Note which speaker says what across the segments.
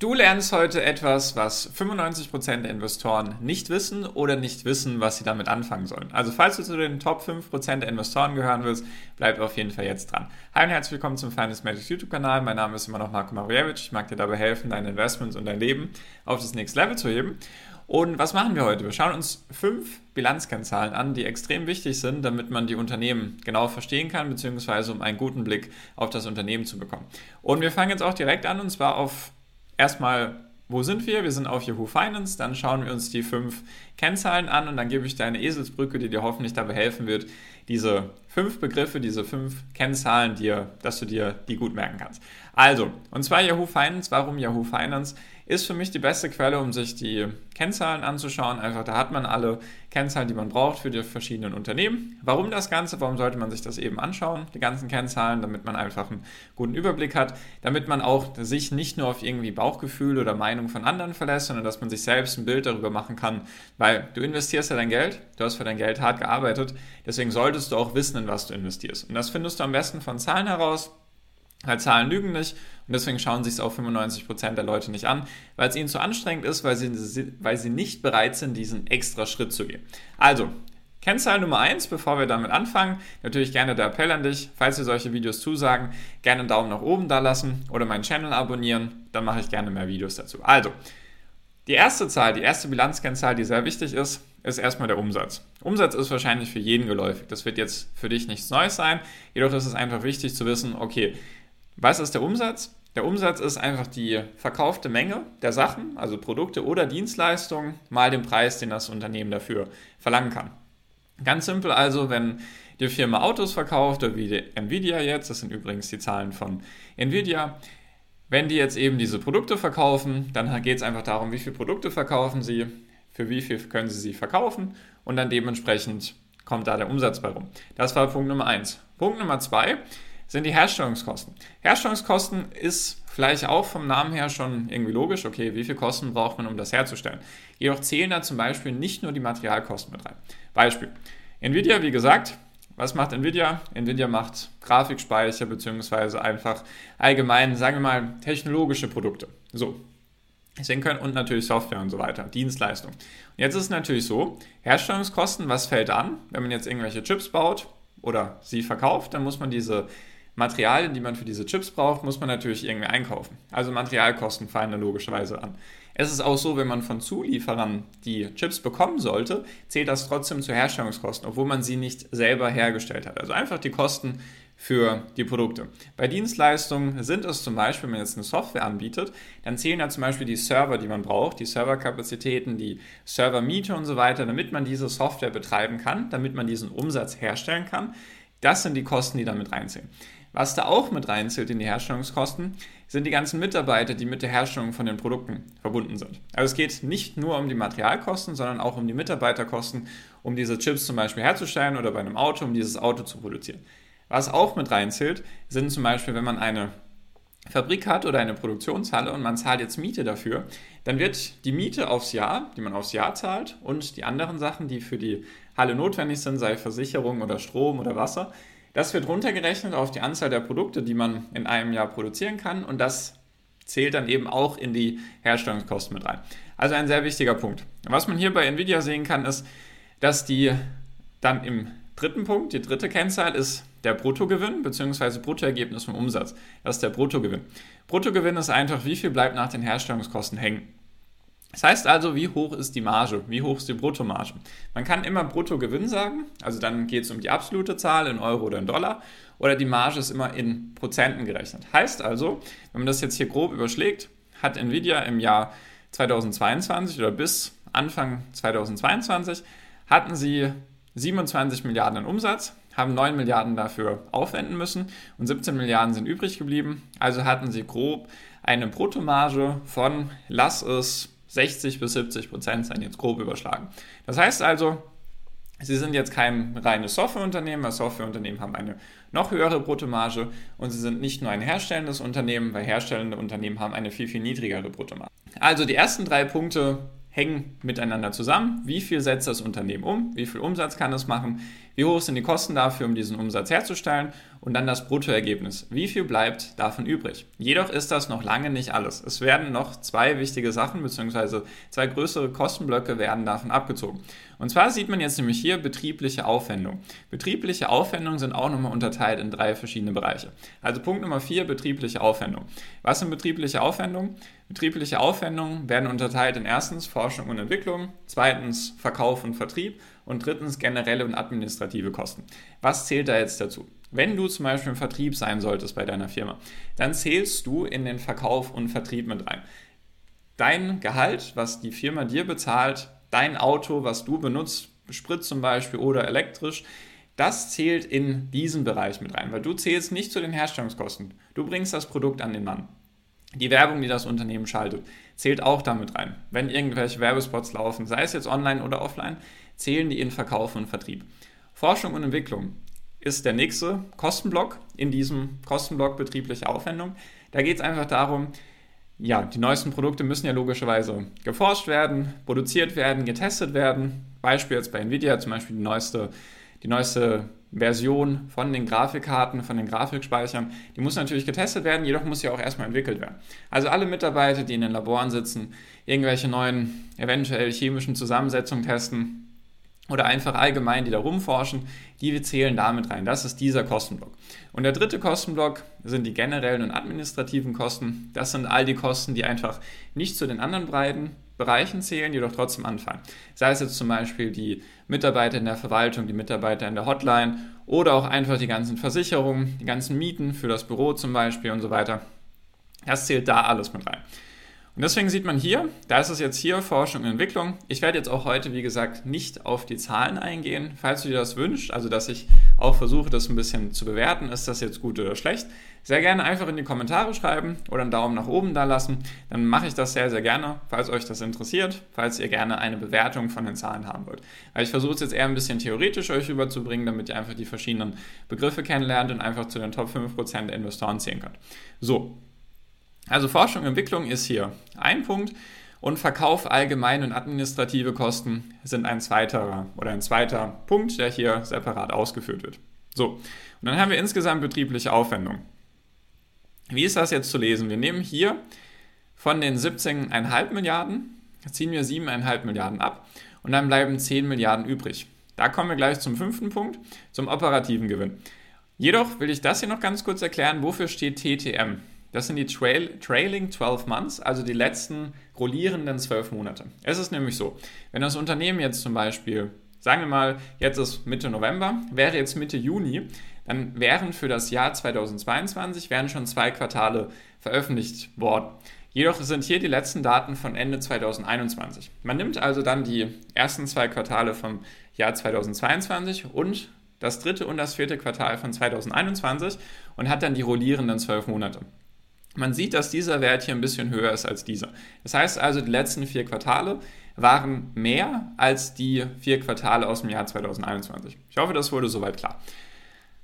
Speaker 1: Du lernst heute etwas, was 95% der Investoren nicht wissen oder nicht wissen, was sie damit anfangen sollen. Also falls du zu den Top 5% der Investoren gehören willst, bleib auf jeden Fall jetzt dran. Hi und herzlich willkommen zum Finance Magic YouTube-Kanal. Mein Name ist immer noch Marco Marievich. Ich mag dir dabei helfen, deine Investments und dein Leben auf das nächste Level zu heben. Und was machen wir heute? Wir schauen uns fünf Bilanzkennzahlen an, die extrem wichtig sind, damit man die Unternehmen genau verstehen kann, beziehungsweise um einen guten Blick auf das Unternehmen zu bekommen. Und wir fangen jetzt auch direkt an, und zwar auf erstmal, wo sind wir? Wir sind auf Yahoo Finance. Dann schauen wir uns die fünf Kennzahlen an und dann gebe ich dir eine Eselsbrücke, die dir hoffentlich dabei helfen wird, diese fünf Begriffe, diese fünf Kennzahlen, dir, dass du dir die gut merken kannst. Also, und zwar Yahoo Finance. Warum Yahoo Finance? ist für mich die beste Quelle, um sich die Kennzahlen anzuschauen. Einfach, da hat man alle Kennzahlen, die man braucht für die verschiedenen Unternehmen. Warum das Ganze? Warum sollte man sich das eben anschauen? Die ganzen Kennzahlen, damit man einfach einen guten Überblick hat, damit man auch sich nicht nur auf irgendwie Bauchgefühl oder Meinung von anderen verlässt, sondern dass man sich selbst ein Bild darüber machen kann, weil du investierst ja dein Geld, du hast für dein Geld hart gearbeitet, deswegen solltest du auch wissen, in was du investierst. Und das findest du am besten von Zahlen heraus, weil Zahlen lügen nicht und deswegen schauen sich es auch 95% der Leute nicht an, weil es ihnen zu anstrengend ist, weil sie, weil sie nicht bereit sind, diesen extra Schritt zu gehen. Also, Kennzahl Nummer 1, bevor wir damit anfangen, natürlich gerne der Appell an dich, falls dir solche Videos zusagen, gerne einen Daumen nach oben da lassen oder meinen Channel abonnieren, dann mache ich gerne mehr Videos dazu. Also, die erste Zahl, die erste Bilanzkennzahl, die sehr wichtig ist, ist erstmal der Umsatz. Umsatz ist wahrscheinlich für jeden geläufig. Das wird jetzt für dich nichts Neues sein. Jedoch ist es einfach wichtig zu wissen, okay, was ist der Umsatz? Der Umsatz ist einfach die verkaufte Menge der Sachen, also Produkte oder Dienstleistungen, mal den Preis, den das Unternehmen dafür verlangen kann. Ganz simpel also, wenn die Firma Autos verkauft, oder wie Nvidia jetzt, das sind übrigens die Zahlen von Nvidia, wenn die jetzt eben diese Produkte verkaufen, dann geht es einfach darum, wie viele Produkte verkaufen sie, für wie viel können sie sie verkaufen und dann dementsprechend kommt da der Umsatz bei rum. Das war Punkt Nummer eins. Punkt Nummer zwei sind die Herstellungskosten. Herstellungskosten ist vielleicht auch vom Namen her schon irgendwie logisch, okay, wie viel Kosten braucht man, um das herzustellen. Jedoch zählen da zum Beispiel nicht nur die Materialkosten mit rein. Beispiel. Nvidia, wie gesagt, was macht Nvidia? Nvidia macht Grafikspeicher beziehungsweise einfach allgemein, sagen wir mal, technologische Produkte. So. Sehen können und natürlich Software und so weiter, Dienstleistung. Und jetzt ist es natürlich so, Herstellungskosten, was fällt an, wenn man jetzt irgendwelche Chips baut oder sie verkauft, dann muss man diese Materialien, die man für diese Chips braucht, muss man natürlich irgendwie einkaufen. Also Materialkosten fallen da logischerweise an. Es ist auch so, wenn man von Zulieferern die Chips bekommen sollte, zählt das trotzdem zu Herstellungskosten, obwohl man sie nicht selber hergestellt hat. Also einfach die Kosten für die Produkte. Bei Dienstleistungen sind es zum Beispiel, wenn man jetzt eine Software anbietet, dann zählen da zum Beispiel die Server, die man braucht, die Serverkapazitäten, die Servermiete und so weiter, damit man diese Software betreiben kann, damit man diesen Umsatz herstellen kann. Das sind die Kosten, die damit reinzählen. Was da auch mit reinzählt in die Herstellungskosten, sind die ganzen Mitarbeiter, die mit der Herstellung von den Produkten verbunden sind. Also es geht nicht nur um die Materialkosten, sondern auch um die Mitarbeiterkosten, um diese Chips zum Beispiel herzustellen oder bei einem Auto, um dieses Auto zu produzieren. Was auch mit reinzählt, sind zum Beispiel, wenn man eine Fabrik hat oder eine Produktionshalle und man zahlt jetzt Miete dafür, dann wird die Miete aufs Jahr, die man aufs Jahr zahlt und die anderen Sachen, die für die Halle notwendig sind, sei Versicherung oder Strom oder Wasser, das wird runtergerechnet auf die Anzahl der Produkte, die man in einem Jahr produzieren kann und das zählt dann eben auch in die Herstellungskosten mit rein. Also ein sehr wichtiger Punkt. Was man hier bei Nvidia sehen kann, ist, dass die dann im dritten Punkt, die dritte Kennzahl ist der Bruttogewinn bzw. Bruttoergebnis vom Umsatz. Das ist der Bruttogewinn. Bruttogewinn ist einfach, wie viel bleibt nach den Herstellungskosten hängen. Das heißt also, wie hoch ist die Marge? Wie hoch ist die Bruttomarge? Man kann immer Bruttogewinn sagen, also dann geht es um die absolute Zahl in Euro oder in Dollar, oder die Marge ist immer in Prozenten gerechnet. Heißt also, wenn man das jetzt hier grob überschlägt, hat Nvidia im Jahr 2022 oder bis Anfang 2022 hatten sie 27 Milliarden Umsatz, haben 9 Milliarden dafür aufwenden müssen und 17 Milliarden sind übrig geblieben. Also hatten sie grob eine Bruttomarge von, lass es 60 bis 70 Prozent sein, jetzt grob überschlagen. Das heißt also, Sie sind jetzt kein reines Softwareunternehmen, weil Softwareunternehmen haben eine noch höhere Bruttomarge und sie sind nicht nur ein herstellendes Unternehmen, weil herstellende Unternehmen haben eine viel, viel niedrigere Bruttomarge. Also die ersten drei Punkte hängen miteinander zusammen. Wie viel setzt das Unternehmen um? Wie viel Umsatz kann es machen? Wie hoch sind die Kosten dafür, um diesen Umsatz herzustellen und dann das Bruttoergebnis. Wie viel bleibt davon übrig? Jedoch ist das noch lange nicht alles. Es werden noch zwei wichtige Sachen bzw. zwei größere Kostenblöcke werden davon abgezogen. Und zwar sieht man jetzt nämlich hier betriebliche Aufwendungen. Betriebliche Aufwendungen sind auch nochmal unterteilt in drei verschiedene Bereiche. Also Punkt Nummer vier, betriebliche Aufwendungen. Was sind betriebliche Aufwendungen? Betriebliche Aufwendungen werden unterteilt in erstens Forschung und Entwicklung, zweitens Verkauf und Vertrieb und drittens generelle und administrative Kosten. Was zählt da jetzt dazu? Wenn du zum Beispiel im Vertrieb sein solltest bei deiner Firma, dann zählst du in den Verkauf und Vertrieb mit rein. Dein Gehalt, was die Firma dir bezahlt, dein Auto, was du benutzt, Sprit zum Beispiel oder elektrisch, das zählt in diesen Bereich mit rein, weil du zählst nicht zu den Herstellungskosten. Du bringst das Produkt an den Mann. Die Werbung, die das Unternehmen schaltet, zählt auch damit rein. Wenn irgendwelche Werbespots laufen, sei es jetzt online oder offline, zählen die in Verkauf und Vertrieb. Forschung und Entwicklung ist der nächste Kostenblock in diesem Kostenblock betriebliche Aufwendung. Da geht es einfach darum, ja, die neuesten Produkte müssen ja logischerweise geforscht werden, produziert werden, getestet werden. Beispiel jetzt bei Nvidia zum Beispiel die neueste, die neueste Version von den Grafikkarten, von den Grafikspeichern, die muss natürlich getestet werden, jedoch muss sie auch erstmal entwickelt werden. Also alle Mitarbeiter, die in den Laboren sitzen, irgendwelche neuen, eventuell chemischen Zusammensetzungen testen, oder einfach allgemein, die da rumforschen, die zählen damit rein. Das ist dieser Kostenblock. Und der dritte Kostenblock sind die generellen und administrativen Kosten. Das sind all die Kosten, die einfach nicht zu den anderen breiten Bereichen zählen, jedoch trotzdem anfallen. Sei es jetzt zum Beispiel die Mitarbeiter in der Verwaltung, die Mitarbeiter in der Hotline oder auch einfach die ganzen Versicherungen, die ganzen Mieten für das Büro zum Beispiel und so weiter. Das zählt da alles mit rein. Und deswegen sieht man hier, da ist es jetzt hier Forschung und Entwicklung. Ich werde jetzt auch heute, wie gesagt, nicht auf die Zahlen eingehen. Falls du dir das wünschst, also dass ich auch versuche, das ein bisschen zu bewerten, ist das jetzt gut oder schlecht, sehr gerne einfach in die Kommentare schreiben oder einen Daumen nach oben da lassen. Dann mache ich das sehr, sehr gerne, falls euch das interessiert, falls ihr gerne eine Bewertung von den Zahlen haben wollt. Weil ich versuche es jetzt eher ein bisschen theoretisch euch rüberzubringen, damit ihr einfach die verschiedenen Begriffe kennenlernt und einfach zu den Top 5% der Investoren zählen könnt. So, also Forschung und Entwicklung ist hier ein Punkt und Verkauf allgemein und administrative Kosten sind ein zweiter oder ein zweiter Punkt, der hier separat ausgeführt wird. So, und dann haben wir insgesamt betriebliche Aufwendung. Wie ist das jetzt zu lesen? Wir nehmen hier von den 17,5 Milliarden, ziehen wir 7,5 Milliarden ab und dann bleiben 10 Milliarden übrig. Da kommen wir gleich zum fünften Punkt, zum operativen Gewinn. Jedoch will ich das hier noch ganz kurz erklären, wofür steht TTM. Das sind die Trail, Trailing 12 Months, also die letzten rollierenden 12 Monate. Es ist nämlich so, wenn das Unternehmen jetzt zum Beispiel, sagen wir mal, jetzt ist Mitte November, wäre jetzt Mitte Juni, dann wären für das Jahr 2022 wären schon zwei Quartale veröffentlicht worden. Jedoch sind hier die letzten Daten von Ende 2021. Man nimmt also dann die ersten zwei Quartale vom Jahr 2022 und das dritte und das vierte Quartal von 2021 und hat dann die rollierenden zwölf Monate. Man sieht, dass dieser Wert hier ein bisschen höher ist als dieser. Das heißt also, die letzten vier Quartale waren mehr als die vier Quartale aus dem Jahr 2021. Ich hoffe, das wurde soweit klar.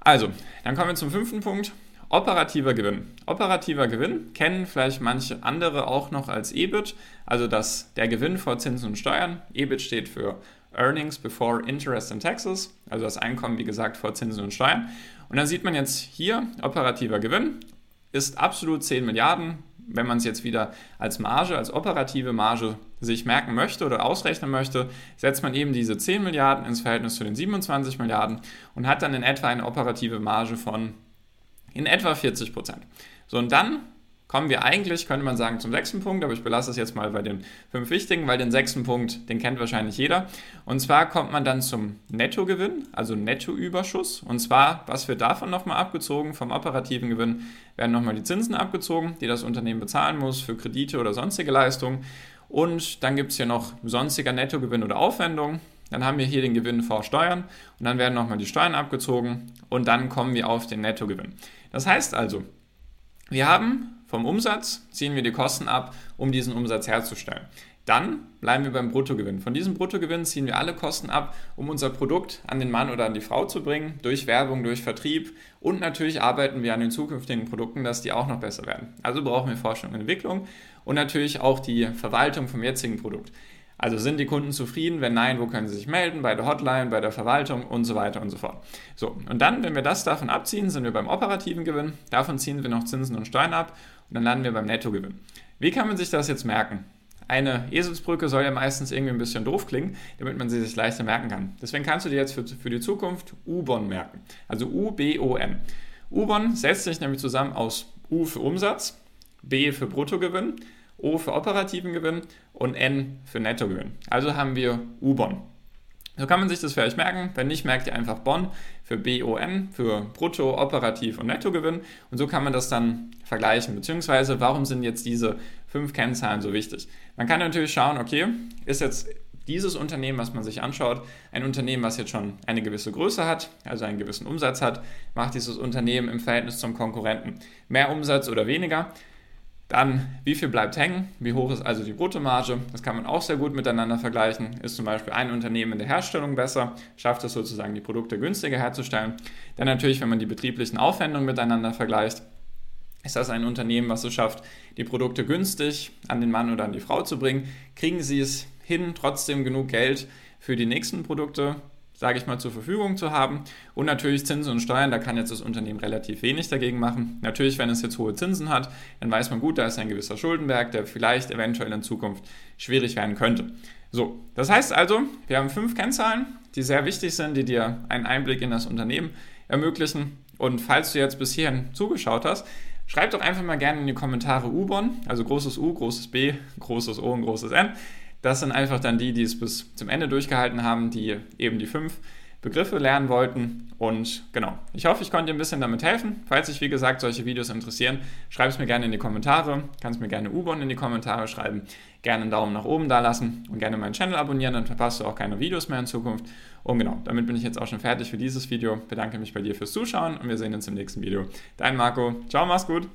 Speaker 1: Also, dann kommen wir zum fünften Punkt. Operativer Gewinn. Operativer Gewinn kennen vielleicht manche andere auch noch als EBIT, also das, der Gewinn vor Zinsen und Steuern. EBIT steht für Earnings Before Interest and Taxes, also das Einkommen, wie gesagt, vor Zinsen und Steuern. Und dann sieht man jetzt hier operativer Gewinn ist absolut 10 Milliarden. Wenn man es jetzt wieder als Marge, als operative Marge sich merken möchte oder ausrechnen möchte, setzt man eben diese 10 Milliarden ins Verhältnis zu den 27 Milliarden und hat dann in etwa eine operative Marge von in etwa 40 Prozent. So, und dann kommen wir eigentlich, könnte man sagen, zum sechsten Punkt, aber ich belasse es jetzt mal bei den fünf wichtigen, weil den sechsten Punkt, den kennt wahrscheinlich jeder. Und zwar kommt man dann zum Nettogewinn, also Nettoüberschuss. Und zwar, was wird davon nochmal abgezogen? Vom operativen Gewinn werden nochmal die Zinsen abgezogen, die das Unternehmen bezahlen muss für Kredite oder sonstige Leistungen. Und dann gibt es hier noch sonstiger Nettogewinn oder Aufwendung. Dann haben wir hier den Gewinn vor Steuern und dann werden nochmal die Steuern abgezogen und dann kommen wir auf den Nettogewinn. Das heißt also, wir haben vom Umsatz ziehen wir die Kosten ab, um diesen Umsatz herzustellen. Dann bleiben wir beim Bruttogewinn. Von diesem Bruttogewinn ziehen wir alle Kosten ab, um unser Produkt an den Mann oder an die Frau zu bringen, durch Werbung, durch Vertrieb und natürlich arbeiten wir an den zukünftigen Produkten, dass die auch noch besser werden. Also brauchen wir Forschung und Entwicklung und natürlich auch die Verwaltung vom jetzigen Produkt. Also sind die Kunden zufrieden? Wenn nein, wo können sie sich melden? Bei der Hotline, bei der Verwaltung und so weiter und so fort. So, und dann, wenn wir das davon abziehen, sind wir beim operativen Gewinn. Davon ziehen wir noch Zinsen und Steuern ab und dann landen wir beim Nettogewinn. Wie kann man sich das jetzt merken? Eine Eselsbrücke soll ja meistens irgendwie ein bisschen doof klingen, damit man sie sich leichter merken kann. Deswegen kannst du dir jetzt für, für die Zukunft U-Bon merken. Also U-B-O-N. U-Bon setzt sich nämlich zusammen aus U für Umsatz, B für Bruttogewinn, O für operativen Gewinn und N für Nettogewinn. Also haben wir U-Bon. So kann man sich das vielleicht merken. Wenn nicht, merkt ihr einfach Bonn für BON, für Brutto, Operativ und Nettogewinn. Und so kann man das dann vergleichen. Beziehungsweise, warum sind jetzt diese fünf Kennzahlen so wichtig? Man kann natürlich schauen, okay, ist jetzt dieses Unternehmen, was man sich anschaut, ein Unternehmen, was jetzt schon eine gewisse Größe hat, also einen gewissen Umsatz hat, macht dieses Unternehmen im Verhältnis zum Konkurrenten mehr Umsatz oder weniger? Dann, wie viel bleibt hängen? Wie hoch ist also die Bruttomarge? Das kann man auch sehr gut miteinander vergleichen. Ist zum Beispiel ein Unternehmen in der Herstellung besser, schafft es sozusagen, die Produkte günstiger herzustellen. Dann natürlich, wenn man die betrieblichen Aufwendungen miteinander vergleicht, ist das ein Unternehmen, was es schafft, die Produkte günstig an den Mann oder an die Frau zu bringen? Kriegen sie es hin, trotzdem genug Geld für die nächsten Produkte sage ich mal, zur Verfügung zu haben. Und natürlich Zinsen und Steuern, da kann jetzt das Unternehmen relativ wenig dagegen machen. Natürlich, wenn es jetzt hohe Zinsen hat, dann weiß man gut, da ist ein gewisser Schuldenberg, der vielleicht eventuell in Zukunft schwierig werden könnte. So, das heißt also, wir haben fünf Kennzahlen, die sehr wichtig sind, die dir einen Einblick in das Unternehmen ermöglichen. Und falls du jetzt bis hierhin zugeschaut hast, schreib doch einfach mal gerne in die Kommentare U-Bon, also großes U, großes B, großes O und großes N das sind einfach dann die, die es bis zum Ende durchgehalten haben, die eben die fünf Begriffe lernen wollten. Und genau, ich hoffe, ich konnte dir ein bisschen damit helfen. Falls dich, wie gesagt, solche Videos interessieren, schreib es mir gerne in die Kommentare. Kannst mir gerne U-Bahn in die Kommentare schreiben. Gerne einen Daumen nach oben da lassen und gerne meinen Channel abonnieren, dann verpasst du auch keine Videos mehr in Zukunft. Und genau, damit bin ich jetzt auch schon fertig für dieses Video. Bedanke mich bei dir fürs Zuschauen und wir sehen uns im nächsten Video. Dein Marco. Ciao, mach's gut.